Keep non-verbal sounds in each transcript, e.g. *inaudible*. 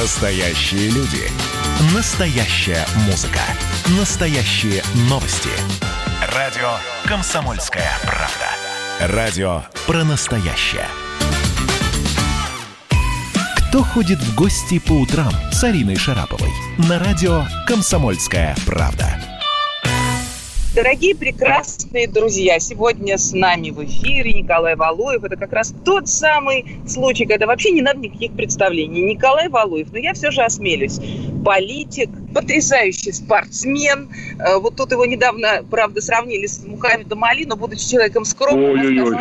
Настоящие люди. Настоящая музыка. Настоящие новости. Радио «Комсомольская правда». Радио про настоящее. Кто ходит в гости по утрам с Ариной Шараповой? На радио «Комсомольская правда». Дорогие прекрасные друзья, сегодня с нами в эфире Николай Валуев. Это как раз тот самый случай, когда вообще не надо никаких представлений. Николай Валуев, но я все же осмелюсь. Политик, потрясающий спортсмен. Э, вот тут его недавно, правда, сравнили с Мухаммедом Али, но будучи человеком скромным,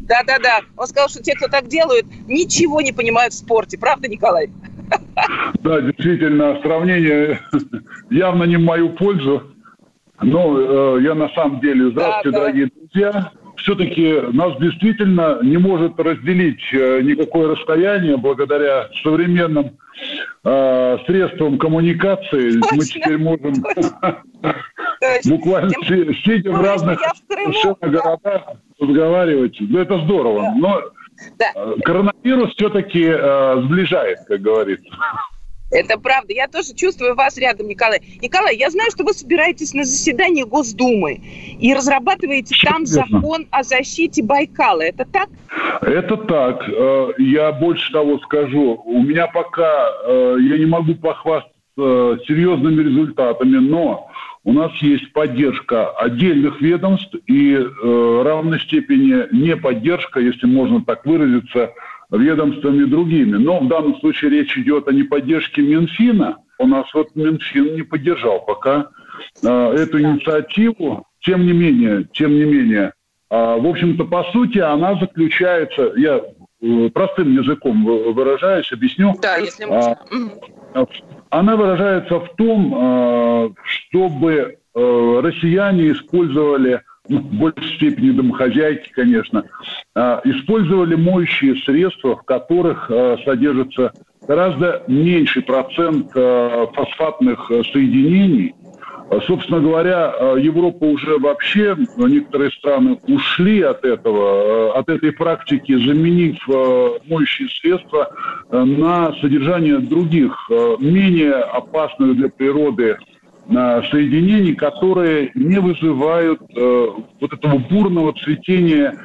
да-да-да. Он сказал, что те, кто так делают, ничего не понимают в спорте. Правда, Николай? Да, действительно, сравнение явно не в мою пользу. Ну, э, я на самом деле, здравствуйте, да, дорогие да. друзья. Все-таки нас действительно не может разделить э, никакое расстояние благодаря современным э, средствам коммуникации. Точно, Мы теперь можем буквально сидя в разных городах разговаривать. Ну, это здорово. Но э, коронавирус все-таки сближает, как говорится. Это правда. Я тоже чувствую вас рядом, Николай. Николай, я знаю, что вы собираетесь на заседание Госдумы и разрабатываете там закон о защите Байкала. Это так? Это так. Э, я больше того скажу. У меня пока, э, я не могу похвастаться серьезными результатами, но у нас есть поддержка отдельных ведомств и э, равной степени не поддержка, если можно так выразиться, ведомствами другими. Но в данном случае речь идет о неподдержке Минфина. У нас вот Минфин не поддержал пока э, эту инициативу. Тем не менее, тем не менее, э, в общем-то, по сути, она заключается, я э, простым языком выражаюсь, объясню. Да, если можно. Э, она выражается в том, э, чтобы э, россияне использовали ну, в большей степени домохозяйки, конечно, а, использовали моющие средства, в которых а, содержится гораздо меньший процент а, фосфатных соединений. Собственно говоря, Европа уже вообще, некоторые страны ушли от этого, от этой практики, заменив моющие средства на содержание других, менее опасных для природы соединений, которые не вызывают э, вот этого бурного цветения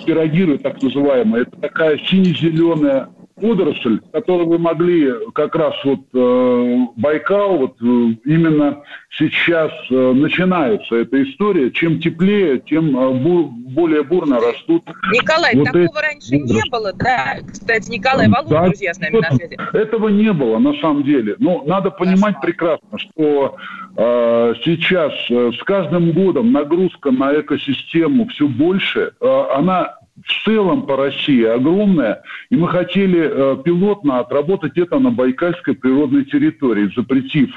спирогиры, так называемой. Это такая сине-зеленая водоросль, которую вы могли как раз вот э, Байкал, вот э, именно сейчас э, начинается эта история. Чем теплее, тем э, бур, более бурно растут. Николай, вот такого эти раньше не было, да? Кстати, Николай Валуев, да, друзья, с нами на связи. Этого не было, на самом деле. Но надо понимать Хорошо. прекрасно, что э, сейчас э, с каждым годом нагрузка на экосистему все больше. Э, она в целом по России огромная, и мы хотели э, пилотно отработать это на Байкальской природной территории, запретив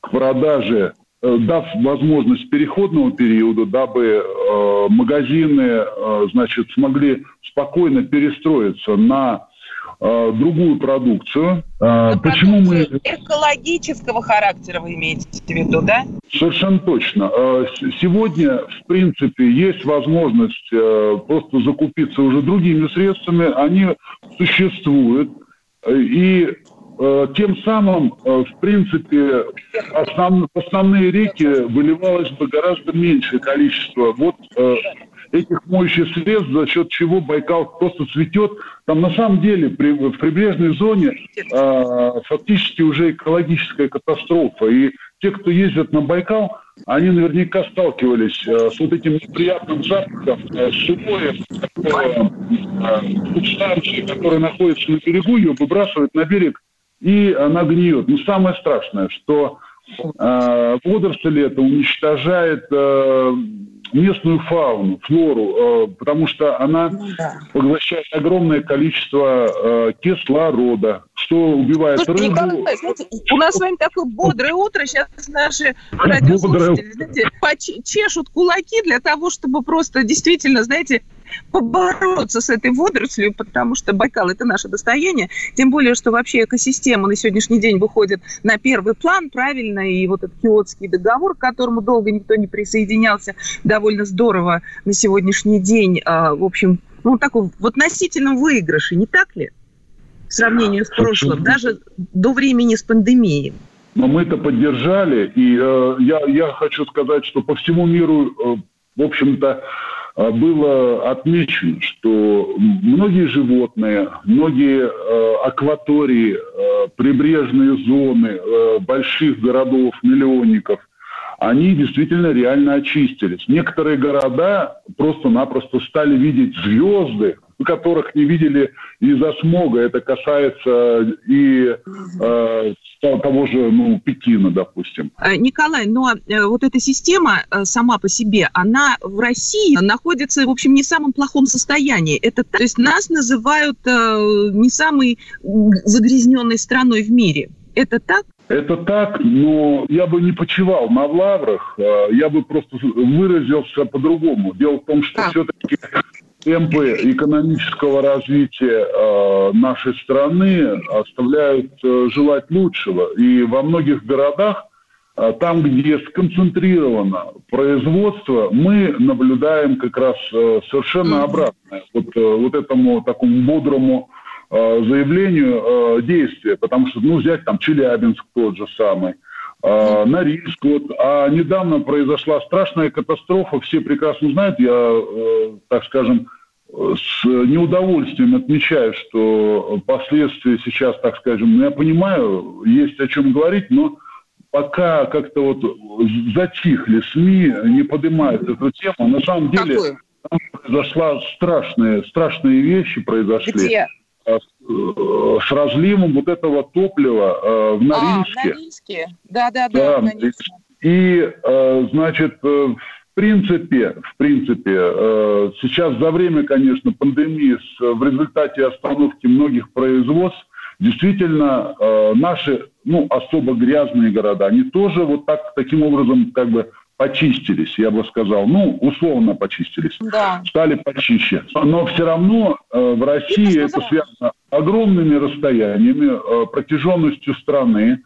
к продаже э, дав возможность переходного периода, дабы э, магазины э, значит, смогли спокойно перестроиться на э, другую продукцию. Э, почему мы... Экологического характера вы имеете в виду, да? Совершенно точно. Э, сегодня, в принципе, есть возможность э, просто закупиться уже другими средствами. Они существуют. И тем самым, в принципе, основ, основные реки выливалось бы гораздо меньшее количество. Вот этих моющих средств, за счет чего Байкал просто цветет. Там на самом деле при, в прибрежной зоне э, фактически уже экологическая катастрофа. И те, кто ездят на Байкал, они наверняка сталкивались э, с вот этим неприятным запахом э, сухое, такое, э, субстанции, которая находится на берегу, ее выбрасывают на берег, и она гниет. Но самое страшное, что э, водоросли это уничтожает э, местную фауну, флору, э, потому что она ну поглощает огромное количество э, кислорода, что убивает Слушайте, рыбу. Николай, знаете, у нас с вами такое бодрое утро, сейчас наши *laughs* радиослушатели, знаете, чешут кулаки для того, чтобы просто действительно, знаете, побороться с этой водорослью, потому что Байкал – это наше достояние. Тем более, что вообще экосистема на сегодняшний день выходит на первый план, правильно, и вот этот Киотский договор, к которому долго никто не присоединялся, довольно здорово на сегодняшний день, а, в общем, ну, такой в относительном выигрыше, не так ли? в сравнении с прошлым, даже до времени с пандемией. Но мы это поддержали, и э, я, я хочу сказать, что по всему миру, э, в общем-то, было отмечено, что многие животные, многие э, акватории, э, прибрежные зоны э, больших городов, миллионников, они действительно реально очистились. Некоторые города просто-напросто стали видеть звезды, которых не видели из-за смога. Это касается и э, того же ну, Пекина, допустим. Э, Николай, но э, вот эта система э, сама по себе, она в России находится, в общем, не в самом плохом состоянии. Это, то есть нас называют не самой загрязненной страной в мире. Это так? Это так, но я бы не почивал на лаврах, я бы просто выразился по-другому. Дело в том, что а. все-таки темпы экономического развития э, нашей страны оставляют э, желать лучшего. И во многих городах, э, там, где сконцентрировано производство, мы наблюдаем как раз э, совершенно обратное. Вот, э, вот этому такому бодрому э, заявлению э, действия. Потому что, ну, взять там Челябинск тот же самый – э, Норильск. Вот. А недавно произошла страшная катастрофа, все прекрасно знают, я, э, так скажем, с неудовольствием отмечаю, что последствия сейчас, так скажем, я понимаю, есть о чем говорить, но пока как-то вот затихли СМИ, не поднимают эту тему. На самом деле Какую? там произошла страшные, страшные вещи произошли. Где? Э, с разливом вот этого топлива э, в Норильске. А, в Норильске? Да, да, да. да и, э, значит, принципе, в принципе, э, сейчас за время, конечно, пандемии, в результате остановки многих производств, действительно, э, наши, ну, особо грязные города, они тоже вот так, таким образом, как бы, почистились, я бы сказал. Ну, условно почистились. Да. Стали почище. Но все равно э, в России это связано огромными расстояниями, протяженностью страны,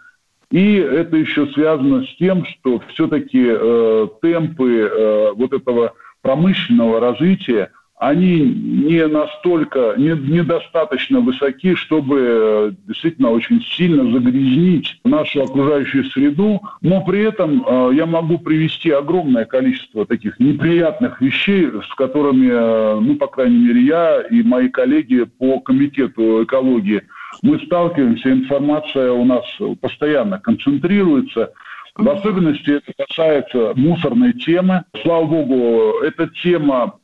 и это еще связано с тем, что все-таки э, темпы э, вот этого промышленного развития, они не настолько, не, недостаточно высоки, чтобы э, действительно очень сильно загрязнить нашу окружающую среду, но при этом э, я могу привести огромное количество таких неприятных вещей, с которыми, э, ну, по крайней мере, я и мои коллеги по комитету экологии – мы сталкиваемся, информация у нас постоянно концентрируется. В особенности это касается мусорной темы. Слава богу, эта тема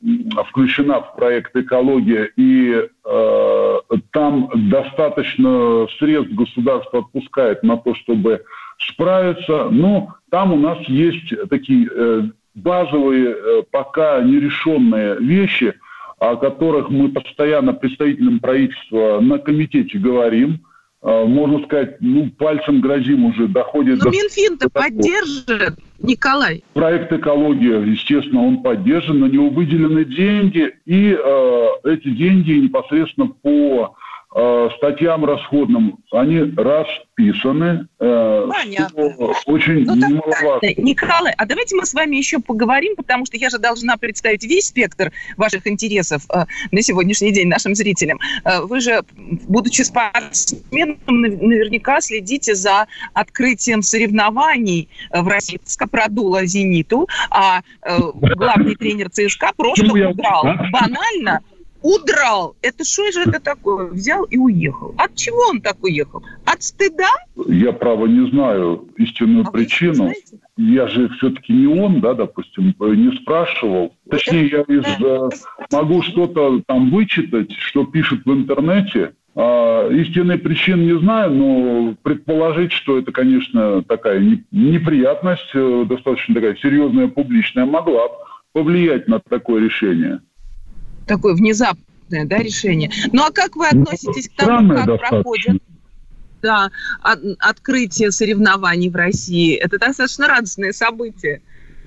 включена в проект «Экология», и э, там достаточно средств государство отпускает на то, чтобы справиться. Но там у нас есть такие э, базовые, э, пока нерешенные вещи – о которых мы постоянно представителям правительства на комитете говорим. А, можно сказать, ну, пальцем грозим уже, доходит Но до... Минфин-то поддержит, Николай. Проект «Экология», естественно, он поддержан, на него выделены деньги, и э, эти деньги непосредственно по э, статьям расходным, они расписаны. Э, Понятно. Очень ну, немаловажно. Николай, а давайте мы с вами еще поговорим, потому что я же должна представить весь спектр ваших интересов э, на сегодняшний день нашим зрителям. Э, вы же, будучи спортсменом, наверняка следите за открытием соревнований в России. ЦСКА продула «Зениту», а э, главный тренер ЦСКА просто убрал банально удрал. Это что же это такое? Взял и уехал. От чего он так уехал? От стыда? Я, право, не знаю истинную а причину. Я же все-таки не он, да, допустим, не спрашивал. Точнее, я из, э, могу что-то там вычитать, что пишут в интернете. А, истинной причины не знаю, но предположить, что это, конечно, такая неприятность, э, достаточно такая серьезная, публичная, могла повлиять на такое решение такое внезапное да, решение. Ну а как вы относитесь к тому, как достаточно. проходит да, от, открытие соревнований в России? Это достаточно радостное событие.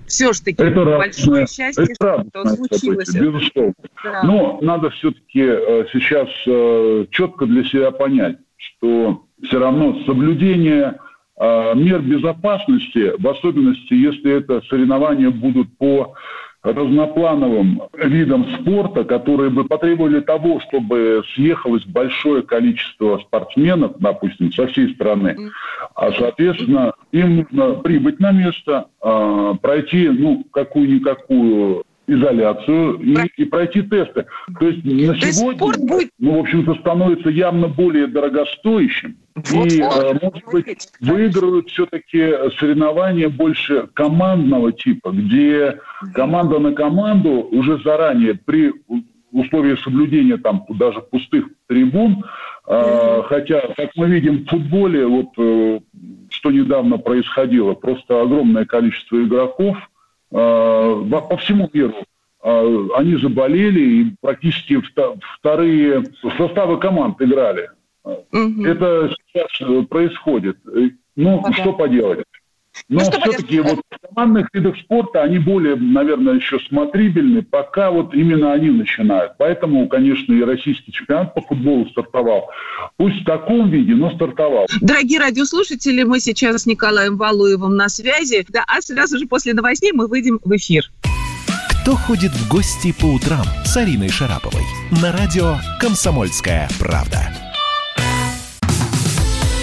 Все ж таки это большое счастье, это что случилось. Событие, безусловно. Да. Но надо все-таки э, сейчас э, четко для себя понять, что все равно соблюдение э, мер безопасности, в особенности, если это соревнования будут по разноплановым видам спорта, которые бы потребовали того, чтобы съехалось большое количество спортсменов, допустим, со всей страны. А, соответственно, им нужно прибыть на место, а, пройти, ну, какую-никакую изоляцию и, и пройти тесты. То есть на То сегодня, будет... ну, в общем-то, становится явно более дорогостоящим. Вот, и, вот, может быть, кстати. выигрывают все-таки соревнования больше командного типа, где команда на команду уже заранее при условии соблюдения там даже пустых трибун, э, хотя, как мы видим в футболе, вот э, что недавно происходило, просто огромное количество игроков э, по всему миру э, они заболели и практически вторые составы команд играли. Угу. Это сейчас происходит. Ну, ага. что поделать? Но ну, все-таки вот в командных видах спорта они более, наверное, еще смотрибельны, пока вот именно они начинают. Поэтому, конечно, и российский чемпионат по футболу стартовал. Пусть в таком виде, но стартовал. Дорогие радиослушатели, мы сейчас с Николаем Валуевым на связи, да, а сразу же после новостей мы выйдем в эфир. Кто ходит в гости по утрам с Ариной Шараповой? На радио «Комсомольская правда».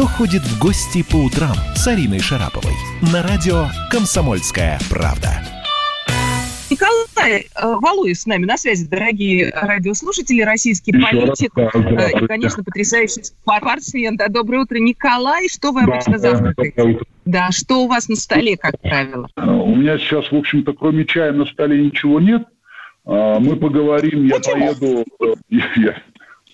Кто ходит в гости по утрам с Ариной Шараповой? На радио «Комсомольская правда». Николай э, Валуев с нами на связи, дорогие радиослушатели, российский Еще политик раз, да, э, и, конечно, потрясающий спортсмен. Да, доброе утро, Николай. Что вы обычно да, завтракаете? Да, что у вас на столе, как правило? Э, у меня сейчас, в общем-то, кроме чая на столе ничего нет. Мы поговорим, я Почему? поеду, я,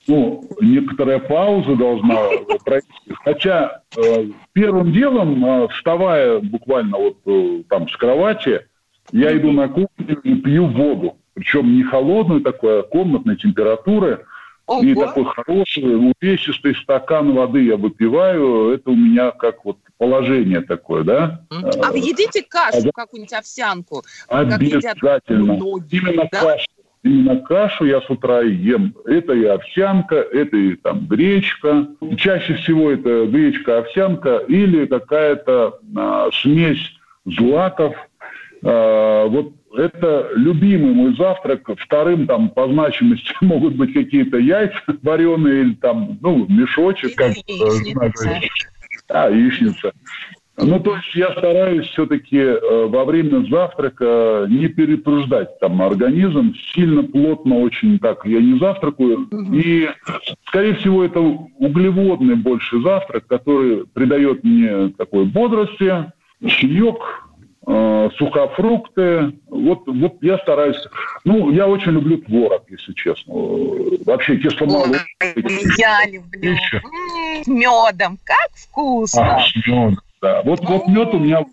ну, некоторая пауза должна пройти. Хотя э, первым делом, э, вставая буквально вот э, там с кровати, я иду на кухню и пью воду. Причем не холодную такую, а комнатной температуры. Ого. И такой хороший, увесистый стакан воды я выпиваю. Это у меня как вот положение такое, да. А вы едите кашу, а, какую-нибудь овсянку? Обязательно. Именно да? кашу именно кашу я с утра ем. Это и овсянка, это и там гречка. Чаще всего это гречка, овсянка или какая-то а, смесь злаков. А, вот это любимый мой завтрак. Вторым там по значимости *laughs* могут быть какие-то яйца вареные или там, ну, мешочек. Как, яичница. А, яичница. Ну, то есть я стараюсь все-таки э, во время завтрака не перетруждать там организм, сильно плотно очень так я не завтракаю. Угу. И, скорее всего, это углеводный больше завтрак, который придает мне такой бодрости, чаек, э, сухофрукты. Вот, вот я стараюсь. Ну, я очень люблю творог, если честно. Вообще кисломолочный. Я люблю. С медом. Как вкусно. А, с медом. Да, вот, вот мед у меня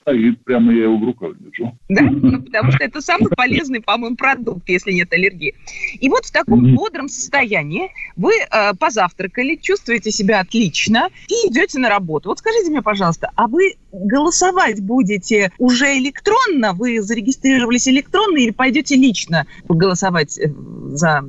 стоит, прямо я его в руках держу. Да, ну, потому что это самый полезный, по-моему, продукт, если нет аллергии. И вот в таком бодром состоянии вы э, позавтракали, чувствуете себя отлично и идете на работу. Вот скажите мне, пожалуйста, а вы голосовать будете уже электронно? Вы зарегистрировались электронно или пойдете лично голосовать э, за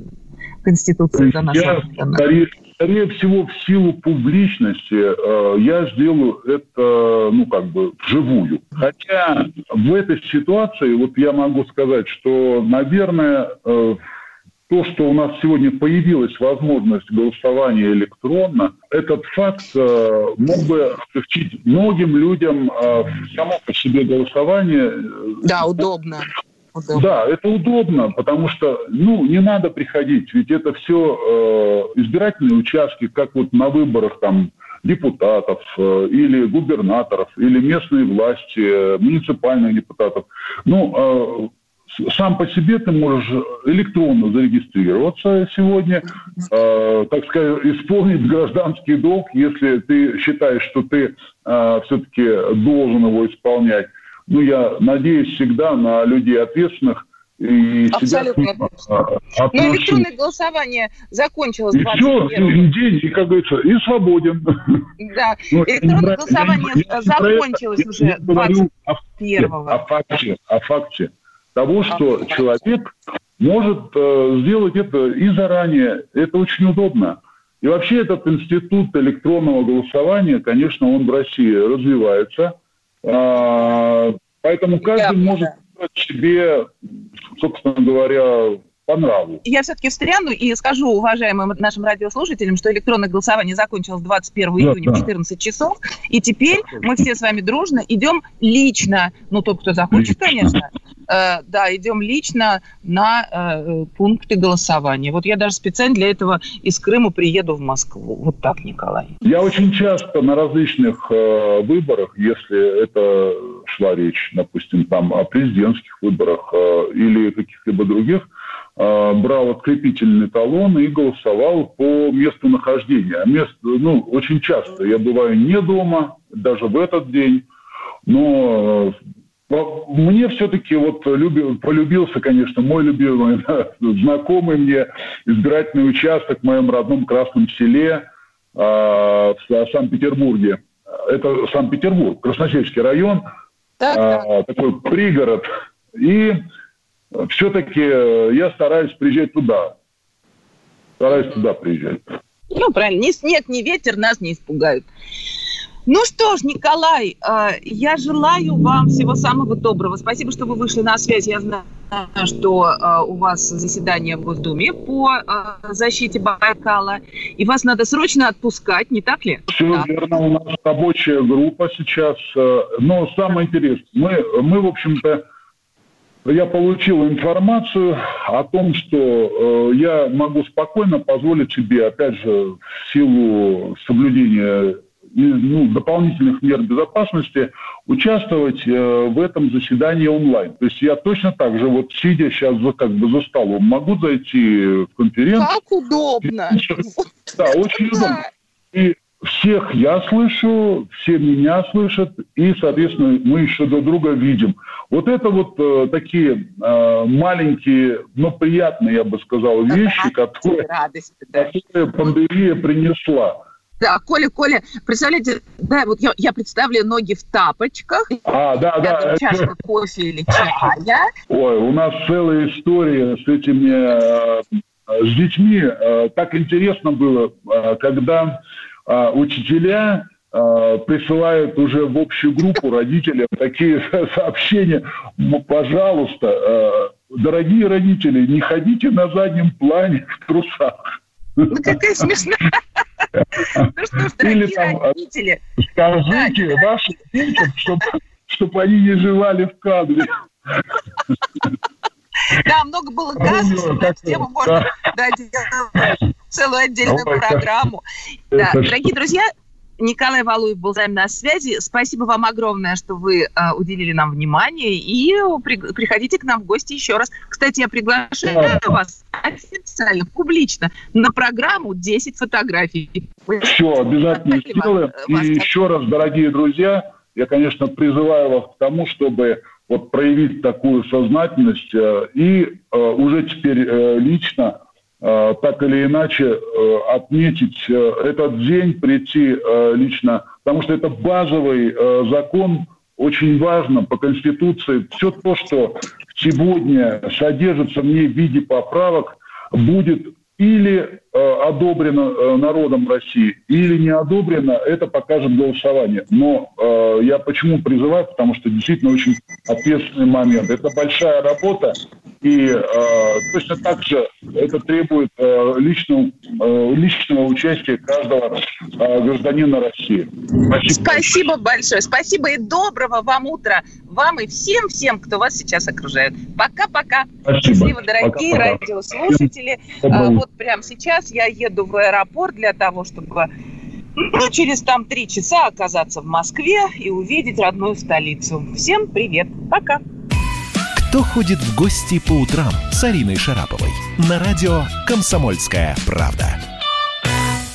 Конституцию, за нашу Я, скорее, скорее всего, в силу публичности э, я сделаю это, ну, как бы, вживую. Хотя в этой ситуации, вот я могу сказать, что, наверное, э, то, что у нас сегодня появилась возможность голосования электронно, этот факт э, мог бы облегчить многим людям э, само по себе голосование. Да, удобно. Удобно. Да, это удобно, потому что, ну, не надо приходить, ведь это все э, избирательные участки, как вот на выборах там депутатов э, или губернаторов, или местные власти, э, муниципальных депутатов. Ну, э, сам по себе ты можешь электронно зарегистрироваться сегодня, э, так сказать, исполнить гражданский долг, если ты считаешь, что ты э, все-таки должен его исполнять ну, я надеюсь всегда на людей ответственных, И Абсолютно точно. Но электронное голосование закончилось и 21 все, и день, и, как говорится, и свободен. Да, *laughs* ну, электронное голосование я, закончилось я, уже я 21 о, о факте, о факте того, что а, человек может э, сделать это и заранее. Это очень удобно. И вообще этот институт электронного голосования, конечно, он в России развивается. А, поэтому каждый может себе, собственно говоря, по нраву. Я все-таки встряну и скажу уважаемым нашим радиослушателям, что электронное голосование закончилось 21 да, июня да. в 14 часов, и теперь мы все с вами дружно идем лично, ну, тот, кто захочет, лично. конечно, э, да, идем лично на э, пункты голосования. Вот я даже специально для этого из Крыма приеду в Москву. Вот так, Николай. Я очень часто на различных э, выборах, если это шла речь, допустим, там о президентских выборах э, или каких-либо других, Э, брал открепительный талон и голосовал по месту нахождения. А мест, ну, очень часто я бываю не дома, даже в этот день, но э, мне все-таки вот любил, полюбился, конечно, мой любимый, *laughs* знакомый мне избирательный участок в моем родном Красном селе э, в Санкт-Петербурге. Это Санкт-Петербург, Красносельский район, так, э, такой пригород. И все-таки э, я стараюсь приезжать туда. Стараюсь туда приезжать. Ну, правильно. Ни снег, ни ветер нас не испугают. Ну что ж, Николай, э, я желаю вам всего самого доброго. Спасибо, что вы вышли на связь. Я знаю, что э, у вас заседание в Госдуме по защите Байкала, и вас надо срочно отпускать, не так ли? Все да. верно, у нас рабочая группа сейчас. Но самое интересное, мы, мы в общем-то, я получил информацию о том, что э, я могу спокойно позволить себе, опять же, в силу соблюдения ну, дополнительных мер безопасности, участвовать э, в этом заседании онлайн. То есть я точно так же, вот сидя сейчас за, как бы за столом, могу зайти в конференцию. Как удобно! *laughs* Да, очень удобно. И всех я слышу, все меня слышат, и, соответственно, мы еще друг друга видим. Вот это вот э, такие э, маленькие, но приятные, я бы сказал, вещи, которые, радость, да. которые пандемия принесла. Да, Коля, Коля, представляете, да, вот я, я представляю ноги в тапочках. А, да, да. Чашка кофе или чая. Ой, у нас целая история с этими, э, с детьми. Э, так интересно было, э, когда а, учителя а, присылают уже в общую группу родителям такие *laughs* сообщения. Пожалуйста, а, дорогие родители, не ходите на заднем плане в трусах. Ну, какая смешная. Ну что ж, дорогие родители. Скажите вашим детям, чтобы они не жевали в кадре. Да, много было казусов, на тему можно да, целую отдельную программу. Да, дорогие друзья, Николай Валуев был с нами на связи. Спасибо вам огромное, что вы э, уделили нам внимание. И при, приходите к нам в гости еще раз. Кстати, я приглашаю да. вас официально, публично на программу «10 фотографий». Все, обязательно сделаем. И еще раз, дорогие друзья, я, конечно, призываю вас к тому, чтобы вот проявить такую сознательность э, и э, уже теперь э, лично так или иначе отметить этот день, прийти лично, потому что это базовый закон, очень важно по Конституции. Все то, что сегодня содержится в ней в виде поправок, будет или э, одобрено э, народом России, или не одобрено, это покажет голосование. Но э, я почему призываю, потому что действительно очень ответственный момент. Это большая работа, и э, точно так же это требует э, личного, э, личного участия каждого э, гражданина России. Спасибо. Спасибо большое. Спасибо и доброго вам утра. Вам и всем-всем, кто вас сейчас окружает. Пока-пока. Счастливо, дорогие Пока-пока. радиослушатели. А, вот прямо сейчас я еду в аэропорт для того, чтобы ну, через там три часа оказаться в Москве и увидеть родную столицу. Всем привет. Пока. Кто ходит в гости по утрам с Ариной Шараповой? На радио «Комсомольская правда».